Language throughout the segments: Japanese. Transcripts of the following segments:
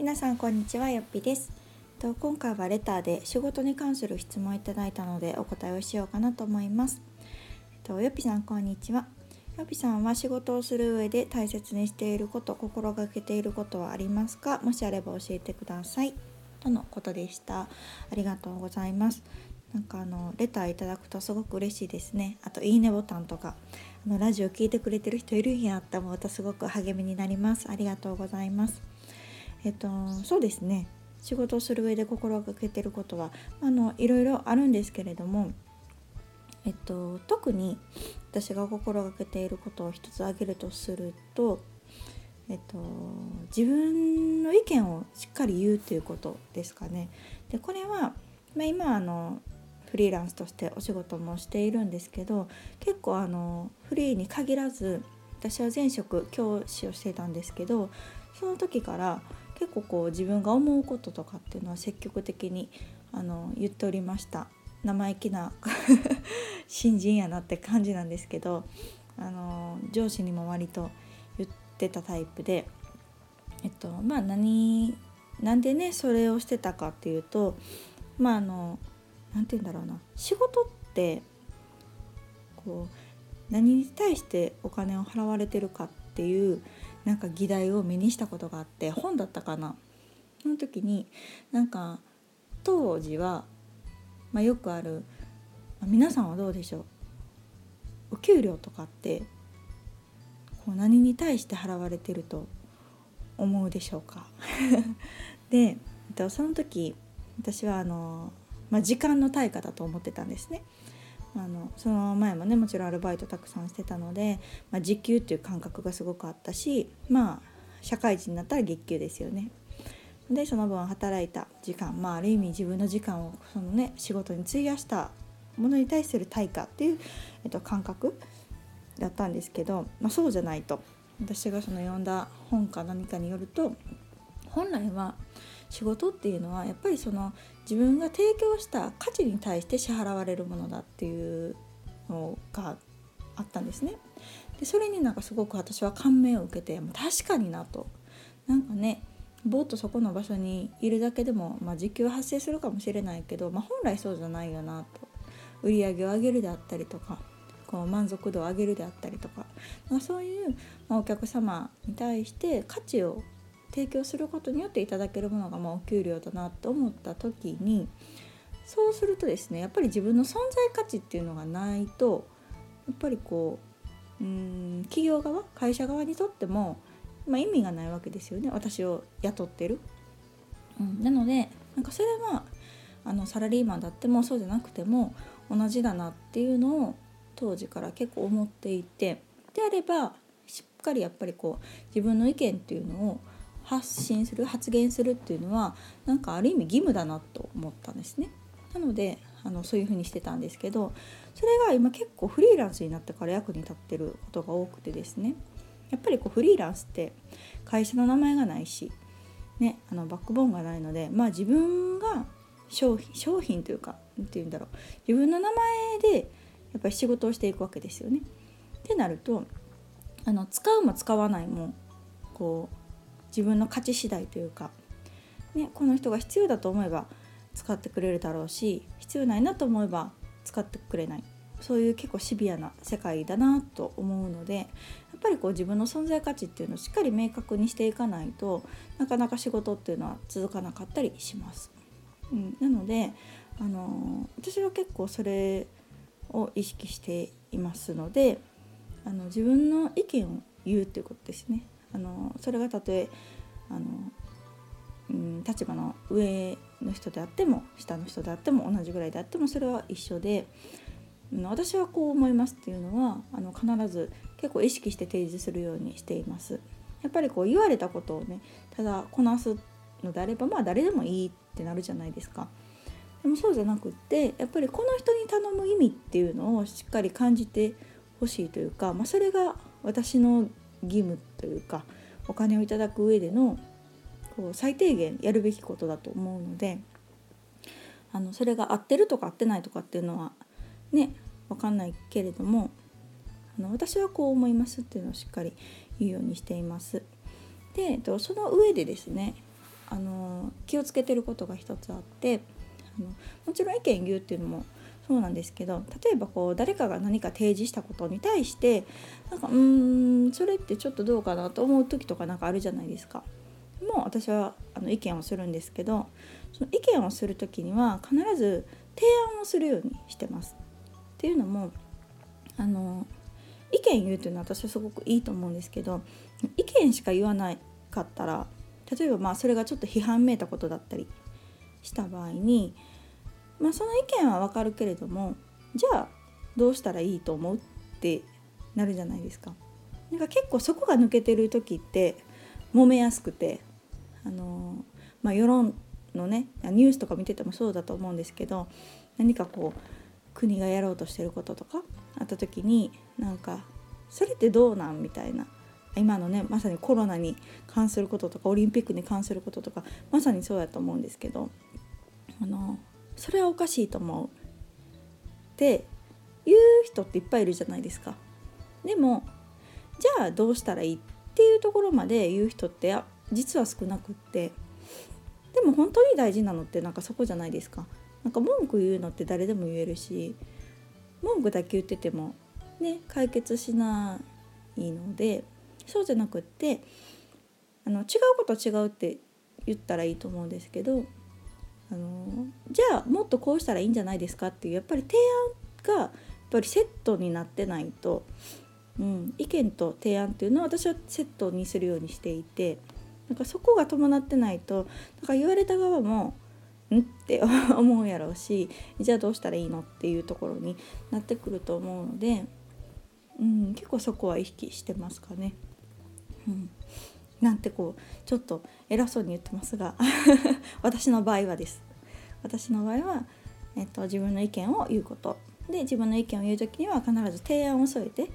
皆さんこんにちはよっぴです。と今回はレターで仕事に関する質問をいただいたのでお答えをしようかなと思います。とよっぴさんこんにちは。よっぴさんは仕事をする上で大切にしていること心がけていることはありますか？もしあれば教えてください。とのことでした。ありがとうございます。なんかあのレターいただくとすごく嬉しいですね。あといいねボタンとか。あのラジオ聞いてくれてる人いるんやったらまたすごく励みになります。ありがとうございます。えっとそうですね仕事をする上で心がけてることはあのいろいろあるんですけれどもえっと特に私が心がけていることを一つ挙げるとするとえっと、自分の意見をしっかり言うということですかね。でこれは、まあ、今あのフリーランスとしてお仕事もしているんですけど結構あのフリーに限らず私は前職教師をしていたんですけどその時から結構こう自分が思うこととかっていうのは積極的にあの言っておりました。生意気な 新人やなって感じなんですけどあの上司にも割と言ってたタイプでえっとまあ何なんでねそれをしてたかっていうとまああの何て言うんだろうな。仕事ってこう何に対してお金を払われてるかっていうなんか議題を目にしたことがあって本だったかな。その時になんか当時は、まあ、よくある、まあ、皆さんはどうでしょう。お給料とかってこう何に対して払われてると思うでしょうか。でその時私はあのまあ、時間の対価だと思ってたんですね。あのその前もねもちろんアルバイトたくさんしてたので、まあ、時給っていう感覚がすごくあったしまあ社会人になったら月給ですよね。でその分働いた時間まあある意味自分の時間をそのね仕事に費やしたものに対する対価っていう、えっと、感覚だったんですけど、まあ、そうじゃないと私がその読んだ本か何かによると本来は仕事っていうのはやっぱりその自分が提供した価値に対して支払われるものだっていうのがあったんですね。でそれになんかすごく私は感銘を受けてもう確かになとなんかねぼーっとそこの場所にいるだけでも、まあ、時給は発生するかもしれないけど、まあ、本来そうじゃないよなと売り上げを上げるであったりとかこう満足度を上げるであったりとか、まあ、そういう、まあ、お客様に対して価値を提供することによっていただけるものがまあお給料だなと思った時にそうするとですねやっぱり自分の存在価値っていうのがないとやっぱりこううん企業側会社側にとっても、まあ、意味がないわけですよね私を雇ってる。うん、なのでなんかそれはあのサラリーマンだってもそうじゃなくても同じだなっていうのを当時から結構思っていてであればしっかりやっぱりこう自分の意見っていうのを発信する発言するっていうのはなんかある意味義務だなと思ったんですね。なのであのそういうふうにしてたんですけどそれが今結構フリーランスになってから役に立ってることが多くてですねやっぱりこうフリーランスって会社の名前がないし、ね、あのバックボーンがないのでまあ自分が商品商品というか何て言うんだろう自分の名前でやっぱり仕事をしていくわけですよね。ってなるとあの使うも使わないもこう自分の価値次第というか、ね、この人が必要だと思えば使ってくれるだろうし必要ないなと思えば使ってくれないそういう結構シビアな世界だなと思うのでやっぱりこう自分の存在価値っていうのをしっかり明確にしていかないとなかなか仕事っていうのは続かなかったりします。うん、なので、あの私は結構それを意識していますのであの自分の意見を言うっていうことですね。あのそれがたとえあの、うん、立場の上の人であっても下の人であっても同じぐらいであってもそれは一緒で、私はこう思いますっていうのはあの必ず結構意識して提示するようにしています。やっぱりこう言われたことをねただこなすのであればまあ誰でもいいってなるじゃないですか。でもそうじゃなくってやっぱりこの人に頼む意味っていうのをしっかり感じてほしいというか、まあ、それが私の義務というかお金をいただく上でのこう最低限やるべきことだと思うのであのそれが合ってるとか合ってないとかっていうのはね分かんないけれどもあの私はこう思いますっていうのをしっかり言うようにしています。でその上でですねあの気をつけてることが一つあってあのもちろん意見言うっていうのもそうなんですけど例えばこう誰かが何か提示したことに対してなんかうーんそれってちょっとどうかなと思う時とかなんかあるじゃないですか。も私はあの意見をするんですけどその意見をする時には必ず提案をするようにしてます。っていうのもあの意見言うというのは私はすごくいいと思うんですけど意見しか言わなかったら例えばまあそれがちょっと批判めいたことだったりした場合に、まあ、その意見はわかるけれどもじゃあどうしたらいいと思うってなるじゃないですか。なんか結構そこが抜けてる時って揉めやすくてあの、まあ、世論のねニュースとか見ててもそうだと思うんですけど何かこう国がやろうとしてることとかあった時になんかそれってどうなんみたいな今のねまさにコロナに関することとかオリンピックに関することとかまさにそうやと思うんですけどあのそれはおかしいと思うって言う人っていっぱいいるじゃないですか。でもじゃあどうしたらいいっていうところまで言う人って実は少なくってでも本当に大事なのってなんかそこじゃないですか。なんか文句言うのって誰でも言えるし文句だけ言っててもね解決しないのでそうじゃなくってあの違うこと違うって言ったらいいと思うんですけどあのじゃあもっとこうしたらいいんじゃないですかっていうやっぱり提案がやっぱりセットになってないと、うん、意見と提案っていうのは私はセットにするようにしていてなんかそこが伴ってないとなんか言われた側もんって 思うやろうしじゃあどうしたらいいのっていうところになってくると思うので、うん、結構そこは意識してますかね。うん、なんてこうちょっと偉そうに言ってますが 私の場合はです。私の場合は、えっと、自分の意見を言うことで自分の意見を言う時には必ず提案を添えて、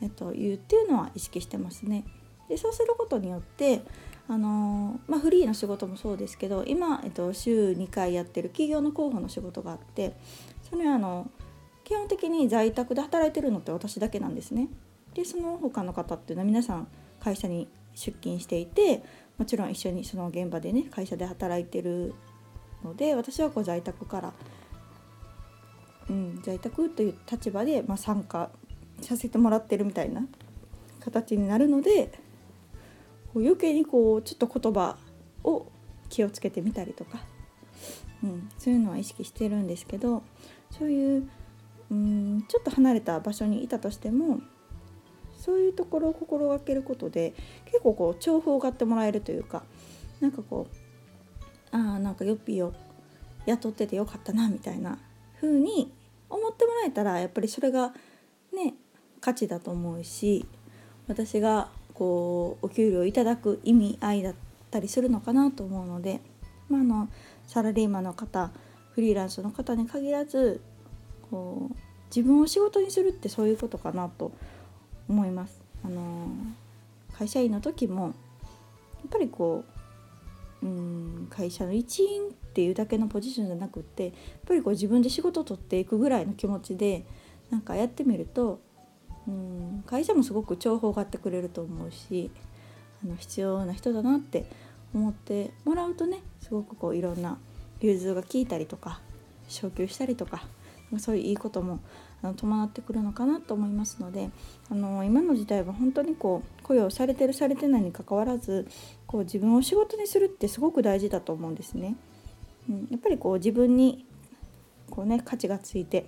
えっと、言うっていうのは意識してますね。でそうすることによってあのまあ、フリーの仕事もそうですけど今、えっと、週2回やってる企業の候補の仕事があってそれはあの基本的に在宅で働いてるのって私だけなんですね。でその他の方っていうのは皆さん会社に出勤していてもちろん一緒にその現場でね会社で働いてるので私はこう在宅から、うん、在宅という立場で、まあ、参加させてもらってるみたいな形になるので余計にこうちょっと言葉を気をつけてみたりとか、うん、そういうのは意識してるんですけどそういううんちょっと離れた場所にいたとしてもそういうところを心がけることで結構こう重宝がってもらえるというかなんかこうああなんかヨッピーを雇っててよかったなみたいな風に思ってもらえたらやっぱりそれがね価値だと思うし私がこうお給料いただく意味合いだったりするのかなと思うので、まあ、あのサラリーマンの方フリーランスの方に限らずこう自分を仕事にするってそういうことかなと思います。あの会社員の時もやっぱりこううん会社の一員っていうだけのポジションじゃなくってやっぱりこう自分で仕事を取っていくぐらいの気持ちでなんかやってみるとうん会社もすごく重宝がってくれると思うしあの必要な人だなって思ってもらうとねすごくこういろんな融通が効いたりとか昇給したりとかそういういいこともあの伴ってくるのかなと思いますのであの今の時代は本当にこう雇用されてるされてないにかかわらずこう自分を仕事にするってすごく大事だと思うんですね。うん、やっぱりこう自分にこうね価値がついて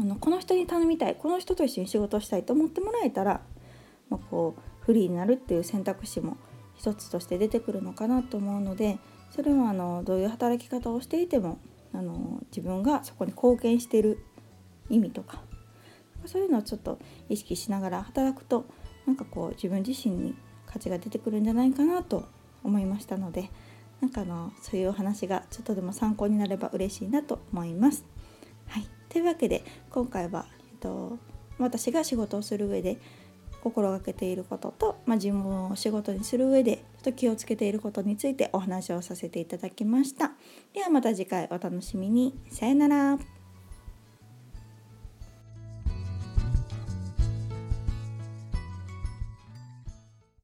あのこの人に頼みたいこの人と一緒に仕事をしたいと思ってもらえたら、まあ、こうフリーになるっていう選択肢も一つとして出てくるのかなと思うのでそれはあのどういう働き方をしていてもあの自分がそこに貢献している意味とかそういうのをちょっと意識しながら働くとなんかこう自分自身に価値が出てくるんじゃないかなと思いましたのでなんかのそういうお話がちょっとでも参考になれば嬉しいなと思います。はいというわけで今回は、えっと、私が仕事をする上で心がけていることと、まあ、自分を仕事にする上でちょっと気をつけていることについてお話をさせていただきました。ではまた次回お楽しみに。さよなら。